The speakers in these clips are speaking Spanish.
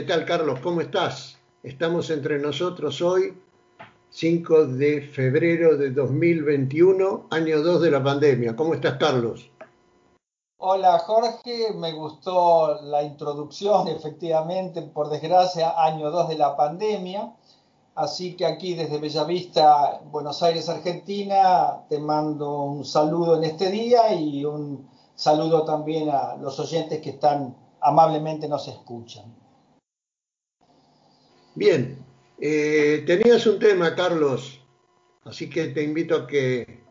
¿Qué tal, Carlos? ¿Cómo estás? Estamos entre nosotros hoy, 5 de febrero de 2021, año 2 de la pandemia. ¿Cómo estás, Carlos? Hola, Jorge. Me gustó la introducción, efectivamente, por desgracia, año 2 de la pandemia. Así que aquí desde Bellavista, Buenos Aires, Argentina, te mando un saludo en este día y un saludo también a los oyentes que están amablemente nos escuchan. Bien, eh, tenías un tema, Carlos, así que te invito a que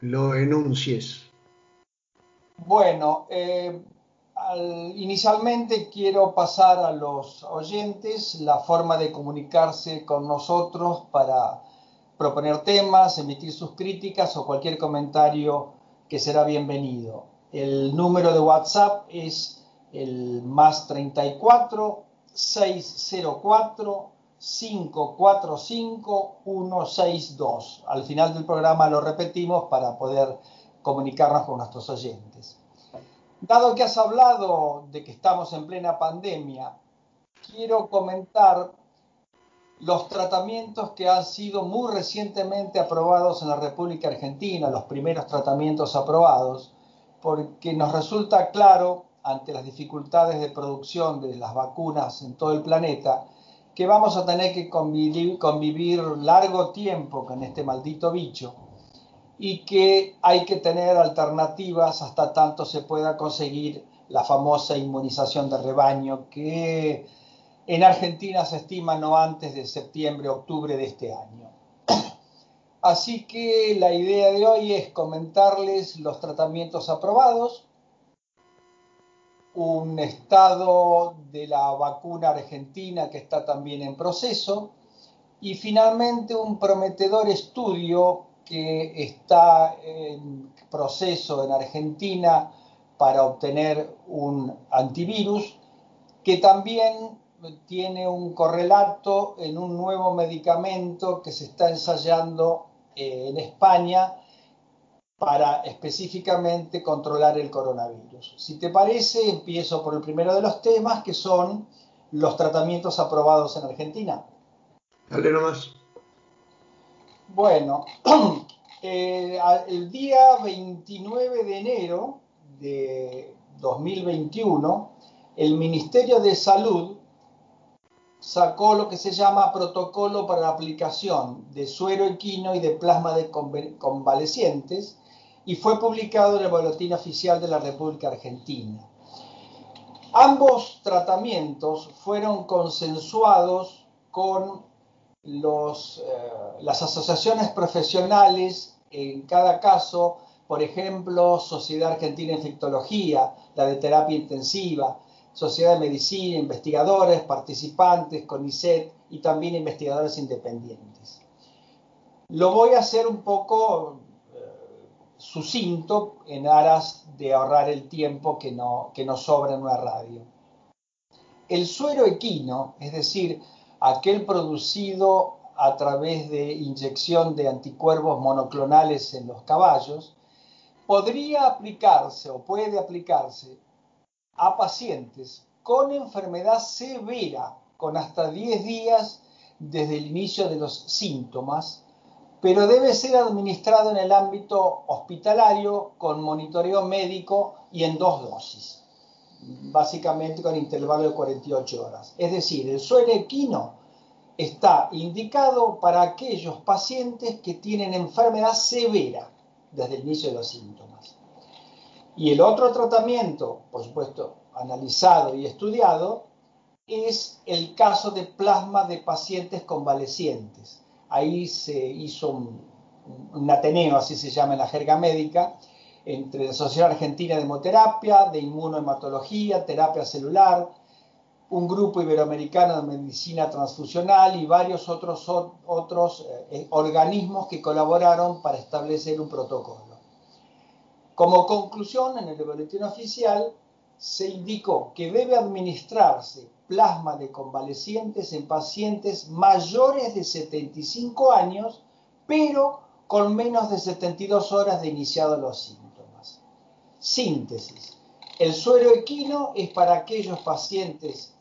lo enuncies. Bueno, eh, inicialmente quiero pasar a los oyentes la forma de comunicarse con nosotros para proponer temas, emitir sus críticas o cualquier comentario que será bienvenido. El número de WhatsApp es el más 34 604 545 162. Al final del programa lo repetimos para poder comunicarnos con nuestros oyentes. Dado que has hablado de que estamos en plena pandemia, quiero comentar los tratamientos que han sido muy recientemente aprobados en la República Argentina, los primeros tratamientos aprobados, porque nos resulta claro, ante las dificultades de producción de las vacunas en todo el planeta, que vamos a tener que convivir, largo tiempo con este maldito bicho y que hay que tener alternativas hasta tanto se pueda conseguir la famosa inmunización de rebaño que en Argentina se estima no antes de septiembre, octubre de este año. Así que la idea de hoy es comentarles los tratamientos aprobados, un estado de la vacuna argentina que está también en proceso. Y finalmente un prometedor estudio que está en proceso en Argentina para obtener un antivirus, que también tiene un correlato en un nuevo medicamento que se está ensayando eh, en España para específicamente controlar el coronavirus. Si te parece, empiezo por el primero de los temas, que son los tratamientos aprobados en Argentina. Dale nomás. Bueno, eh, el día 29 de enero de 2021, el Ministerio de Salud sacó lo que se llama protocolo para la aplicación de suero equino y de plasma de convalecientes y fue publicado en el Boletín Oficial de la República Argentina. Ambos tratamientos fueron consensuados con eh, las asociaciones profesionales, en cada caso, por ejemplo, Sociedad Argentina de Infectología, la de Terapia Intensiva, Sociedad de Medicina, investigadores, participantes, CONICET y también investigadores independientes. Lo voy a hacer un poco sucinto en aras de ahorrar el tiempo que, no, que nos sobra en una radio. El suero equino, es decir, aquel producido a través de inyección de anticuerpos monoclonales en los caballos, podría aplicarse o puede aplicarse a pacientes con enfermedad severa, con hasta 10 días desde el inicio de los síntomas, pero debe ser administrado en el ámbito hospitalario con monitoreo médico y en dos dosis básicamente con intervalo de 48 horas. Es decir, el suero equino está indicado para aquellos pacientes que tienen enfermedad severa desde el inicio de los síntomas. Y el otro tratamiento, por supuesto, analizado y estudiado, es el caso de plasma de pacientes convalecientes. Ahí se hizo un, ateneo, así se llama en la jerga médica, entre la Sociedad Argentina de Hemoterapia, de Inmunohematología, Terapia Celular, un grupo iberoamericano de medicina transfusional y varios otros, otros eh, organismos que colaboraron para establecer un protocolo. Como conclusión, en el boletín oficial se indicó que debe administrarse plasma de convalecientes en pacientes mayores de 75 años, pero con menos de 72 horas de iniciado los síntomas. Síntesis. El suero equino es para aquellos pacientes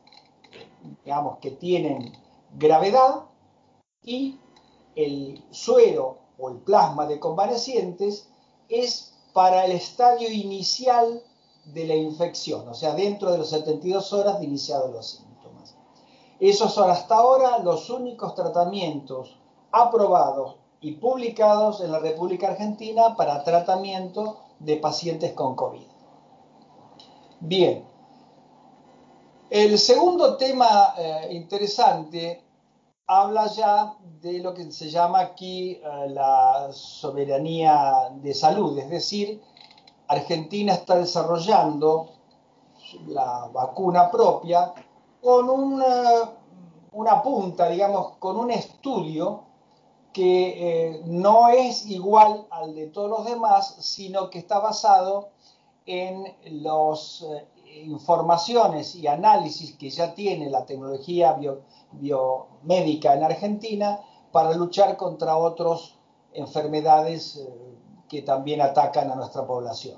digamos, que tienen gravedad y el suero o el plasma de convalecientes es para el estadio inicial de la infección, o sea, dentro de las 72 horas de iniciados los síntomas. Esos son hasta ahora los únicos tratamientos aprobados y publicados en la República Argentina para tratamiento de pacientes con COVID. Bien, el segundo tema eh, interesante habla ya de lo que se llama aquí eh, la soberanía de salud, es decir, Argentina está desarrollando la vacuna propia con una, punta, digamos, con un estudio que eh, no es igual al de todos los demás, sino que está basado en las eh, informaciones y análisis que ya tiene la tecnología biomédica en Argentina para luchar contra otras enfermedades eh, que también atacan a nuestra población.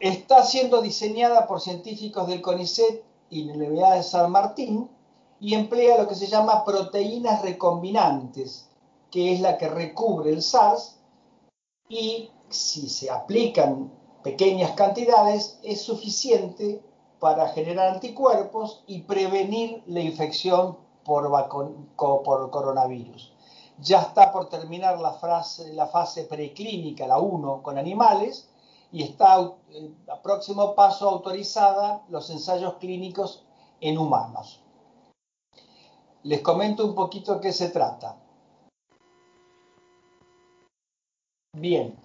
está siendo diseñada por científicos del CONICET y la Universidad de San Martín y emplea lo que se llama proteínas recombinantes, que es la que recubre el SARS y si se aplican pequeñas cantidades es suficiente para generar anticuerpos y prevenir la infección por coronavirus. Ya está por terminar la, fase preclínica, la 1, con animales, y está eh, a próximo paso autorizada los ensayos clínicos en humanos. Les comento un poquito qué se trata. Bien,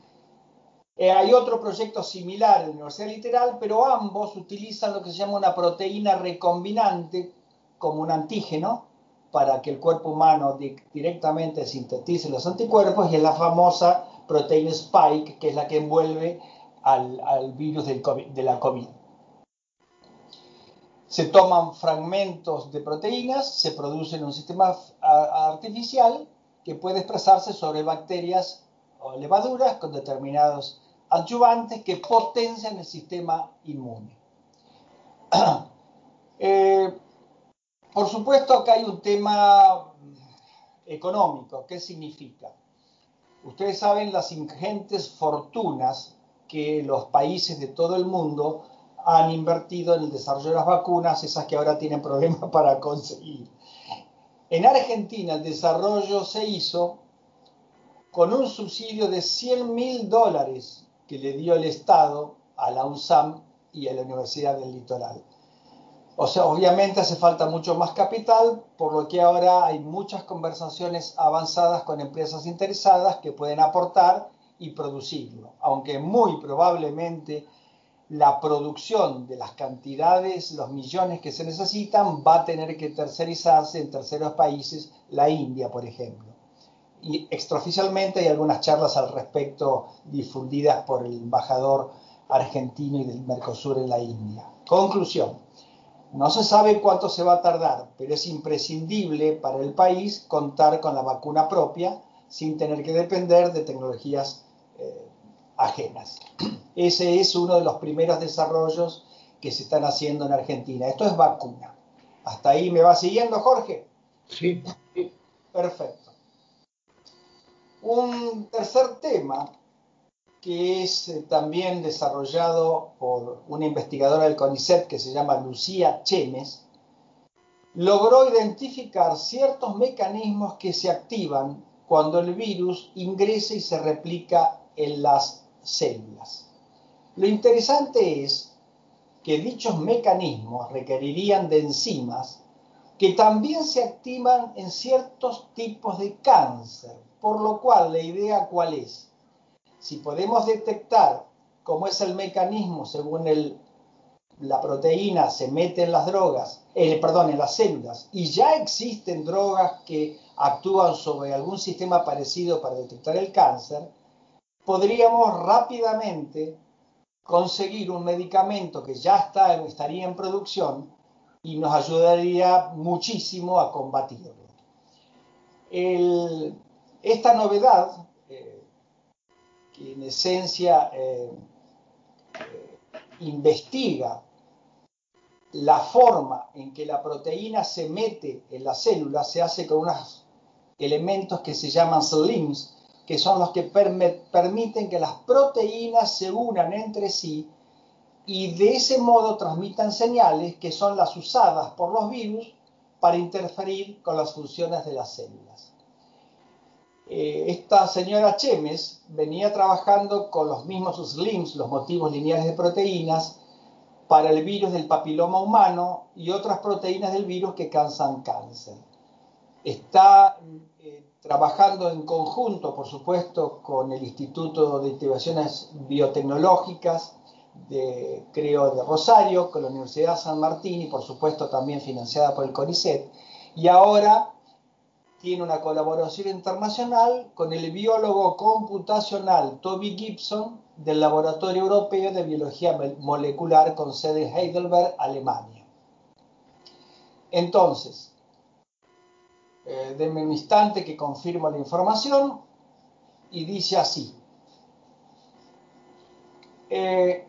eh, hay otro proyecto similar en la Universidad Literal, pero ambos utilizan lo que se llama una proteína recombinante como un antígeno para que el cuerpo humano directamente sintetice los anticuerpos y es la famosa proteína Spike, que es la que envuelve al, virus de la COVID. Se toman fragmentos de proteínas, se producen en un sistema artificial que puede expresarse sobre bacterias o levaduras con determinados adyuvantes que potencian el sistema inmune. Eh, por supuesto, acá hay un tema económico. ¿Qué significa? Ustedes saben las ingentes fortunas que los países de todo el mundo han invertido en el desarrollo de las vacunas, esas que ahora tienen problemas para conseguir. En Argentina el desarrollo se hizo con un subsidio de 100 mil dólares que le dio el Estado a la UNSAM y a la Universidad del Litoral. O sea, obviamente hace falta mucho más capital, por lo que ahora hay muchas conversaciones avanzadas con empresas interesadas que pueden aportar y producirlo, aunque muy probablemente la producción de las cantidades, los millones que se necesitan, va a tener que tercerizarse en terceros países, la India, por ejemplo. Y extraoficialmente hay algunas charlas al respecto difundidas por el embajador argentino y del Mercosur en la India. Conclusión. No se sabe cuánto se va a tardar, pero es imprescindible para el país contar con la vacuna propia sin tener que depender de tecnologías eh, ajenas. Ese es uno de los primeros desarrollos que se están haciendo en Argentina. Esto es vacuna. ¿Hasta ahí me va siguiendo, Jorge? Sí. Perfecto. Un tercer tema que es eh, también desarrollado por una investigadora del CONICET que se llama Lucía Chemes, logró identificar ciertos mecanismos que se activan cuando el virus ingresa y se replica en las células. Lo interesante es que dichos mecanismos requerirían de enzimas que también se activan en ciertos tipos de cáncer, por lo cual la idea cuál es? Si podemos detectar cómo es el mecanismo según el, la proteína se mete en las drogas, eh, perdón, en las células, y ya existen drogas que actúan sobre algún sistema parecido para detectar el cáncer, podríamos rápidamente conseguir un medicamento que ya está, estaría en producción y nos ayudaría muchísimo a combatirlo. esta novedad, que en esencia eh, eh, investiga la forma en que la proteína se mete en la célula se hace con unos elementos que se llaman slims, que son los que permiten que las proteínas se unan entre sí y de ese modo transmitan señales que son las usadas por los virus para interferir con las funciones de las células. Eh, esta señora Chemes venía trabajando con los mismos SLIMS, los motivos lineales de proteínas, para el virus del papiloma humano y otras proteínas del virus que causan cáncer. Está eh, trabajando en conjunto, por supuesto, con el Instituto de Investigaciones Biotecnológicas, de, creo, de Rosario, con la Universidad de San Martín y, por supuesto, también financiada por el CONICET. Y ahora tiene una colaboración internacional con el biólogo computacional Toby Gibson del Laboratorio Europeo de Biología Molecular con sede en Heidelberg, Alemania. Entonces, eh, denme un instante que confirmo la información y dice así. Eh,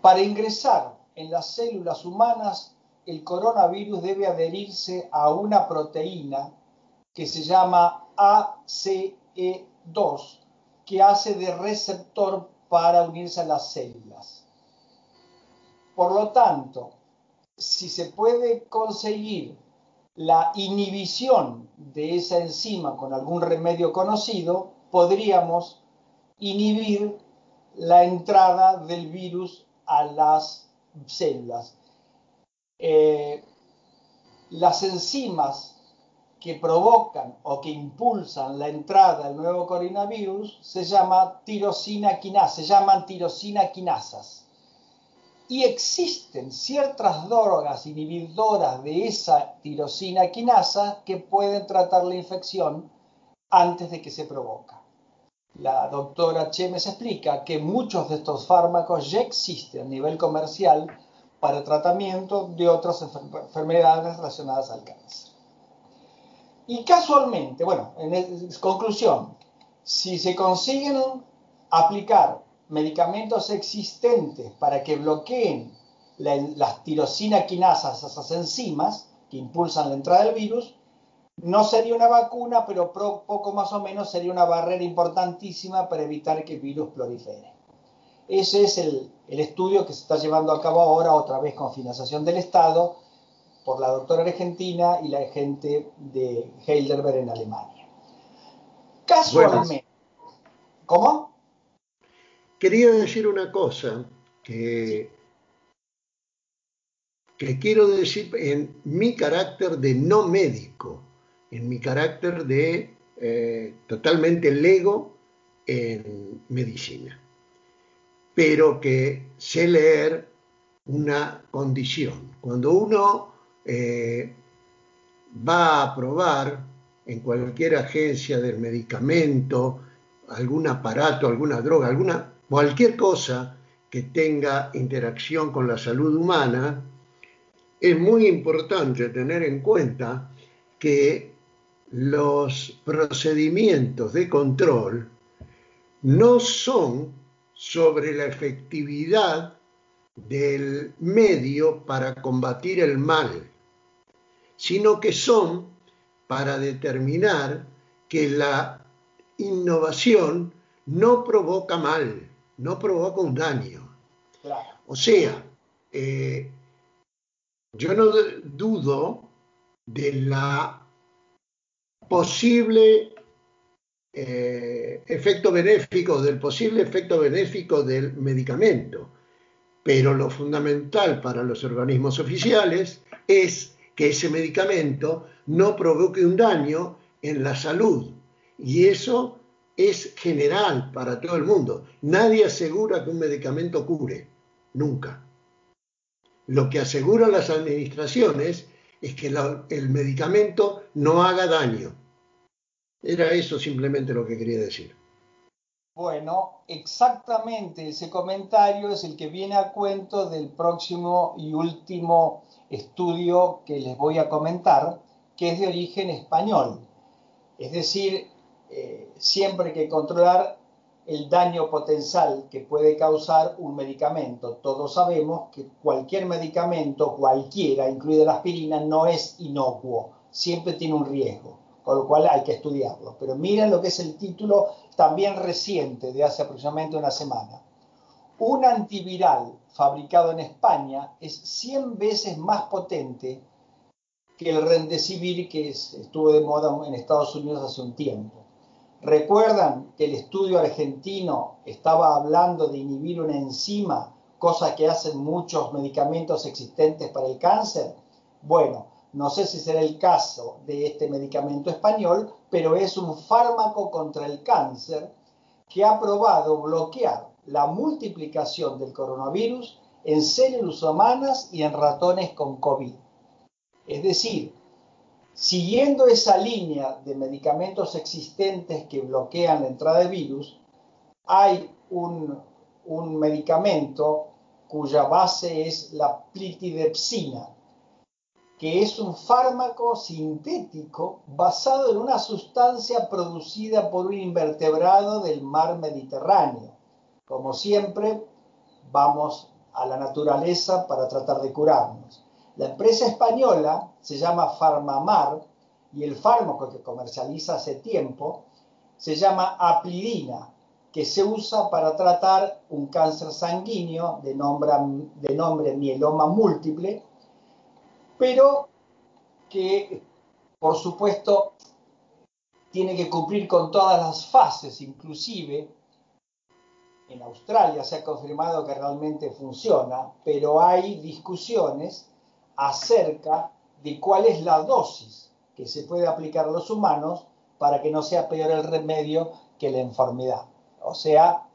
para ingresar en las células humanas, el coronavirus debe adherirse a una proteína que se llama ACE2, que hace de receptor para unirse a las células. Por lo tanto, si se puede conseguir la inhibición de esa enzima con algún remedio conocido, podríamos inhibir la entrada del virus a las células. Eh, las enzimas que provocan o que impulsan la entrada del nuevo coronavirus se llama tirosina quinasa, se llaman tirosina quinasas y existen ciertas drogas inhibidoras de esa tirosina quinasa que pueden tratar la infección antes de que se provoca. La doctora Chemes explica que muchos de estos fármacos ya existen a nivel comercial para tratamiento de otras enfermedades relacionadas al cáncer. Y casualmente, bueno, en conclusión, si se consiguen aplicar medicamentos existentes para que bloqueen las tirosina quinasas, esas enzimas que impulsan la entrada del virus, no sería una vacuna, pero poco más o menos sería una barrera importantísima para evitar que el virus prolifere. Ese es el, el estudio que se está llevando a cabo ahora, otra vez con financiación del Estado, por la doctora argentina y la gente de Heidelberg en Alemania. Casualmente. ¿Cómo? Quería decir una cosa que, que quiero decir en mi carácter de no médico, en mi carácter de eh, totalmente lego en medicina, pero que sé leer una condición. Cuando uno eh, va a probar en cualquier agencia del medicamento, algún aparato, alguna droga, alguna cualquier cosa que tenga interacción con la salud humana, es muy importante tener en cuenta que los procedimientos de control no son sobre la efectividad del medio para combatir el mal, sino que son para determinar que la innovación no provoca mal, no provoca un daño. O sea, eh, yo no dudo de la posible eh, efecto benéfico, del posible efecto benéfico del medicamento, pero lo fundamental para los organismos oficiales es que ese medicamento no provoque un daño en la salud. Y eso es general para todo el mundo. Nadie asegura que un medicamento cure, nunca. Lo que aseguran las administraciones es que el medicamento no haga daño. Era eso simplemente lo que quería decir. Bueno, exactamente ese comentario es el que viene a cuento del próximo y último estudio que les voy a comentar, que es de origen español. Es decir, eh, siempre hay que controlar el daño potencial que puede causar un medicamento. Todos sabemos que cualquier medicamento, cualquiera, incluida la aspirina, no es inocuo, siempre tiene un riesgo, con lo cual hay que estudiarlo. Pero miren lo que es el título también reciente, de hace aproximadamente una semana. Un antiviral fabricado en España es 100 veces más potente que el Remdesivir que estuvo de moda en Estados Unidos hace un tiempo. ¿Recuerdan que el estudio argentino estaba hablando de inhibir una enzima, cosa que hacen muchos medicamentos existentes para el cáncer? Bueno, no sé si será el caso de este medicamento español, pero es un fármaco contra el cáncer que ha probado bloquear la multiplicación del coronavirus en células humanas y en ratones con COVID. Es decir, Siguiendo esa línea de medicamentos existentes que bloquean la entrada de virus, hay un, medicamento cuya base es la plitidepsina, que es un fármaco sintético basado en una sustancia producida por un invertebrado del mar Mediterráneo. Como siempre, vamos a la naturaleza para tratar de curarnos. La empresa española se llama Farmamar y el fármaco que comercializa hace tiempo se llama aplidina, que se usa para tratar un cáncer sanguíneo de nombre, de nombre mieloma múltiple, pero que por supuesto tiene que cumplir con todas las fases, inclusive en Australia se ha confirmado que realmente funciona, pero hay discusiones acerca de cuál es la dosis que se puede aplicar a los humanos para que no sea peor el remedio que la enfermedad. O sea,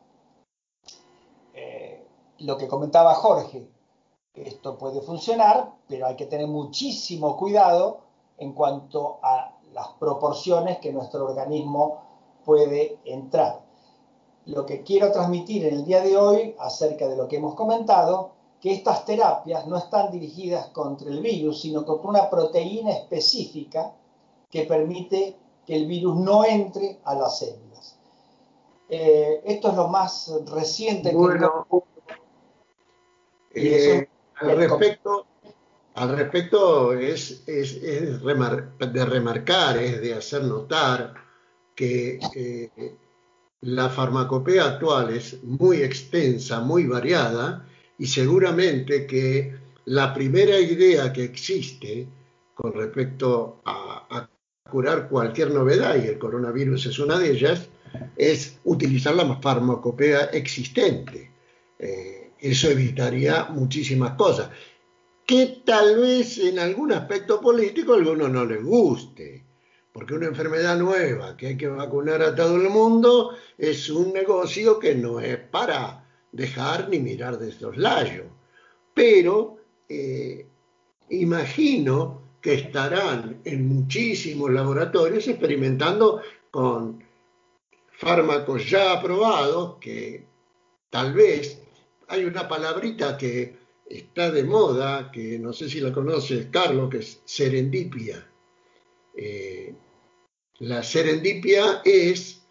eh, lo que comentaba Jorge, esto puede funcionar, pero hay que tener muchísimo cuidado en cuanto a las proporciones que nuestro organismo puede entrar. Lo que quiero transmitir en el día de hoy acerca de lo que hemos comentado que estas terapias no están dirigidas contra el virus, sino contra una proteína específica que permite que el virus no entre a las células. Eh, esto es lo más reciente bueno, que... Eh, al respecto, al respecto es, es, de remarcar, es de hacer notar que eh, la farmacopea actual es muy extensa, muy variada, y seguramente que la primera idea que existe con respecto a, curar cualquier novedad, y el coronavirus es una de ellas, es utilizar la farmacopea existente. Eh, eso evitaría muchísimas cosas, que tal vez en algún aspecto político a algunos no les guste, porque una enfermedad nueva que hay que vacunar a todo el mundo es un negocio que no es para dejar ni mirar de soslayo. Pero eh, imagino que estarán en muchísimos laboratorios experimentando con fármacos ya aprobados que tal vez hay una palabrita que está de moda, que no sé si la conoces, Carlos, que es serendipia. Eh, la serendipia es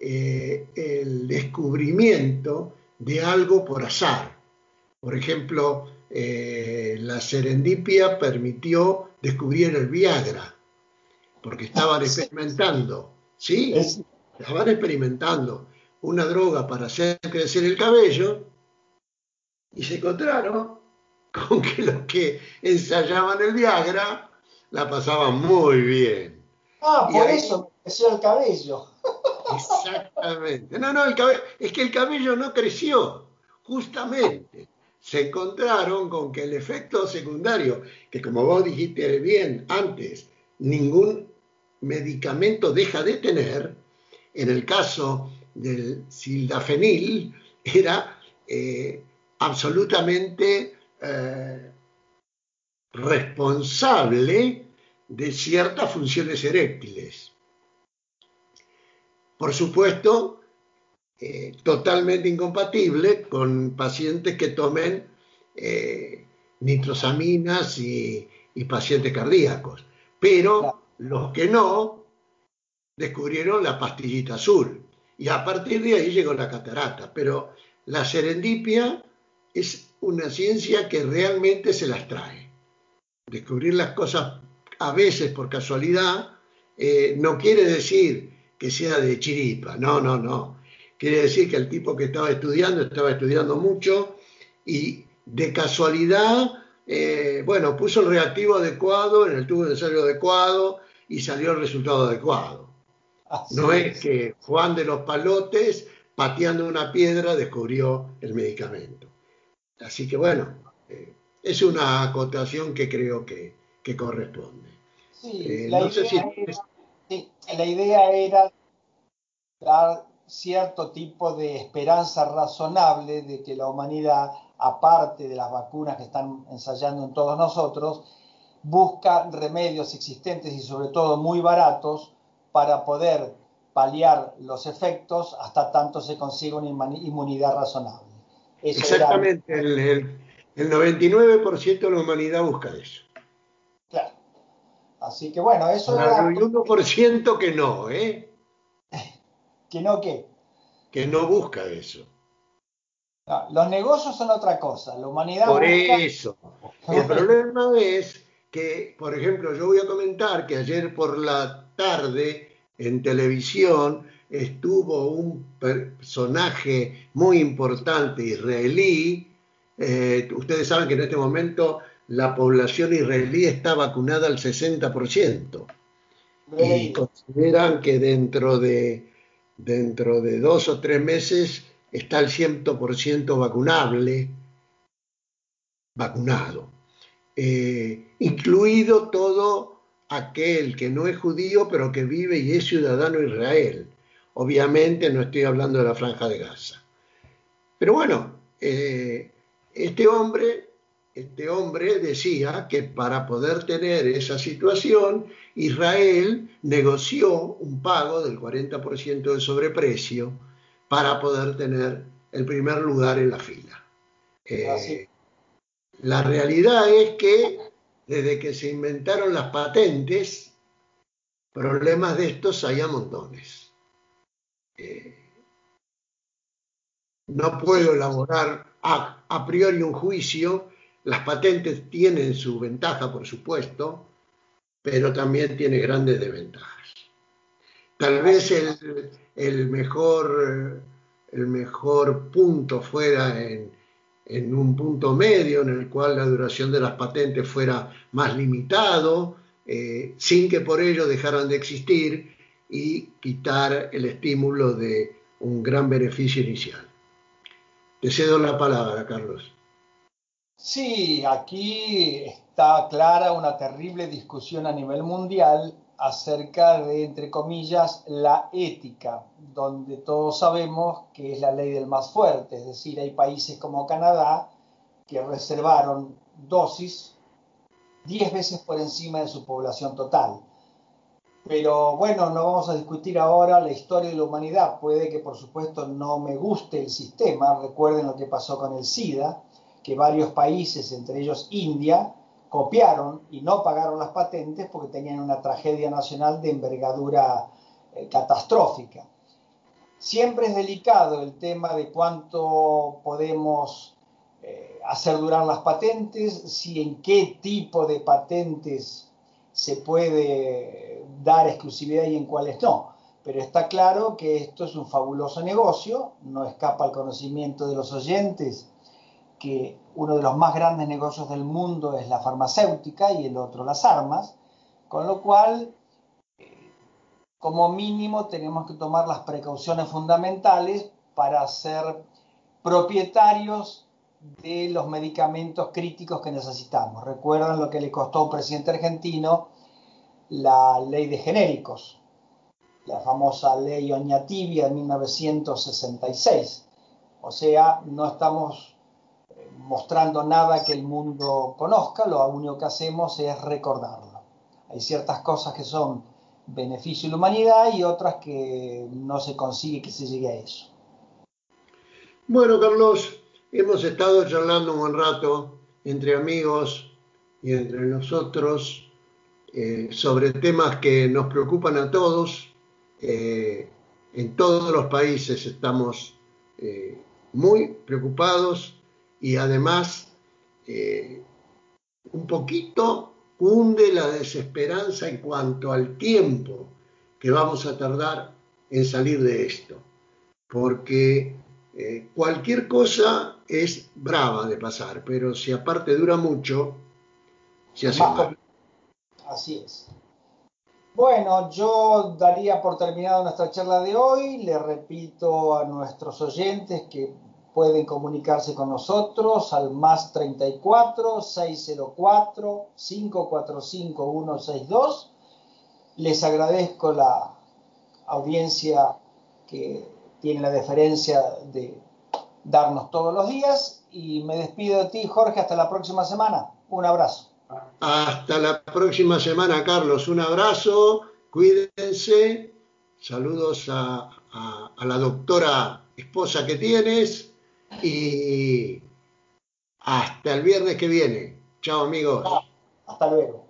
eh, el descubrimiento de algo por azar. Por ejemplo, eh, la serendipia permitió descubrir el Viagra, porque estaban experimentando, ¿sí? Estaban experimentando una droga para hacer crecer el cabello y se encontraron con que los que ensayaban el Viagra la pasaban muy bien. Ah, por eso creció el cabello. Exactamente. No, no, es que el cabello no creció, justamente. Se encontraron con que el efecto secundario, que como vos dijiste bien antes, ningún medicamento deja de tener, en el caso del sildafenil, era eh, absolutamente eh, responsable de ciertas funciones eréctiles por supuesto, eh, totalmente incompatible con pacientes que tomen eh, nitrosaminas y, pacientes cardíacos. Pero los que no, descubrieron la pastillita azul. y a partir de ahí llegó la catarata. Pero la serendipia es una ciencia que realmente se las trae. Descubrir las cosas a veces por casualidad eh, no quiere decir que sea de chiripa, no, no, no. Quiere decir que el tipo que estaba estudiando estaba estudiando mucho y de casualidad, eh, bueno, puso el reactivo adecuado en el tubo de ensayo adecuado y salió el resultado adecuado. no es. que Juan de los Palotes, pateando una piedra, descubrió el medicamento. Así que bueno, eh, es una acotación que creo que, corresponde. Sí, eh, la, idea era, la idea era dar cierto tipo de esperanza razonable de que la humanidad, aparte de las vacunas que están ensayando en todos nosotros, busca remedios existentes y sobre todo muy baratos para poder paliar los efectos hasta tanto se consiga una inmunidad razonable. Exactamente, el, 99% de la humanidad busca eso. Claro. Así que bueno, eso era... El 1% que no, ¿eh? ¿Que no qué? Que no busca eso. los negocios son otra cosa, la humanidad... Por eso. El problema es que, por ejemplo, yo voy a comentar que ayer por la tarde en televisión estuvo un personaje muy importante israelí. Eh, ustedes saben que en este momento la población israelí está vacunada al 60%. Y consideran que dentro de, dentro de dos o tres meses está el 100% vacunable, vacunado. Eh, incluido todo aquel que no es judío pero que vive y es ciudadano Israel. Obviamente no estoy hablando de la franja de Gaza. Pero bueno, eh, este hombre, este hombre decía que para poder tener esa situación, Israel negoció un pago del 40% de sobreprecio para poder tener el primer lugar en la fila. Eh, la realidad es que desde que se inventaron las patentes, problemas de estos hay a montones. Eh, no puedo elaborar a, priori un juicio, las patentes tienen su ventaja, por supuesto, pero también tiene grandes desventajas. Tal vez el, mejor, el mejor punto fuera en en un punto medio en el cual la duración de las patentes fuera más limitado, eh, sin que por ello dejaran de existir y quitar el estímulo de un gran beneficio inicial. Te cedo la palabra, Carlos. Sí, aquí está clara una terrible discusión a nivel mundial acerca de, entre comillas, la ética, donde todos sabemos que es la ley del más fuerte, es decir, hay países como Canadá que reservaron dosis 10 veces por encima de su población total. Pero bueno, no vamos a discutir ahora la historia de la humanidad. Puede que por supuesto no me guste el sistema. Recuerden lo que pasó con el SIDA, que varios países, entre ellos India, copiaron y no pagaron las patentes porque tenían una tragedia nacional de envergadura eh, catastrófica. Siempre es delicado el tema de cuánto podemos eh, hacer durar las patentes, si en qué tipo de patentes se puede dar exclusividad y en cuáles no. Pero está claro que esto es un fabuloso negocio, no escapa al conocimiento de los oyentes que uno de los más grandes negocios del mundo es la farmacéutica y el otro las armas, con lo cual, eh, como mínimo, tenemos que tomar las precauciones fundamentales para ser propietarios de los medicamentos críticos que necesitamos. Recuerdan lo que le costó a un presidente argentino la ley de genéricos, la famosa ley Oñatibia de 1966. O sea, no estamos mostrando nada que el mundo conozca, lo único que hacemos es recordarlo. Hay ciertas cosas que son beneficio de la humanidad y otras que no se consigue que se llegue a eso. Bueno, Carlos, hemos estado charlando un buen rato entre amigos y entre nosotros eh, sobre temas que nos preocupan a todos. Eh, en todos los países estamos eh, muy preocupados y además eh, un poquito hunde la desesperanza en cuanto al tiempo que vamos a tardar en salir de esto, porque eh, cualquier cosa es brava de pasar, pero si aparte dura mucho, se hace mal. Así es. Bueno, yo daría por terminado nuestra charla de hoy. Le repito a nuestros oyentes que pueden comunicarse con nosotros al más 34 604 545 162. Les agradezco la audiencia que tiene la deferencia de darnos todos los días y me despido de ti, Jorge, hasta la próxima semana. Un abrazo. Hasta la próxima semana, Carlos. Un abrazo, cuídense. Saludos a, la doctora esposa que tienes y hasta el viernes que viene. Chao, amigos. Hasta luego.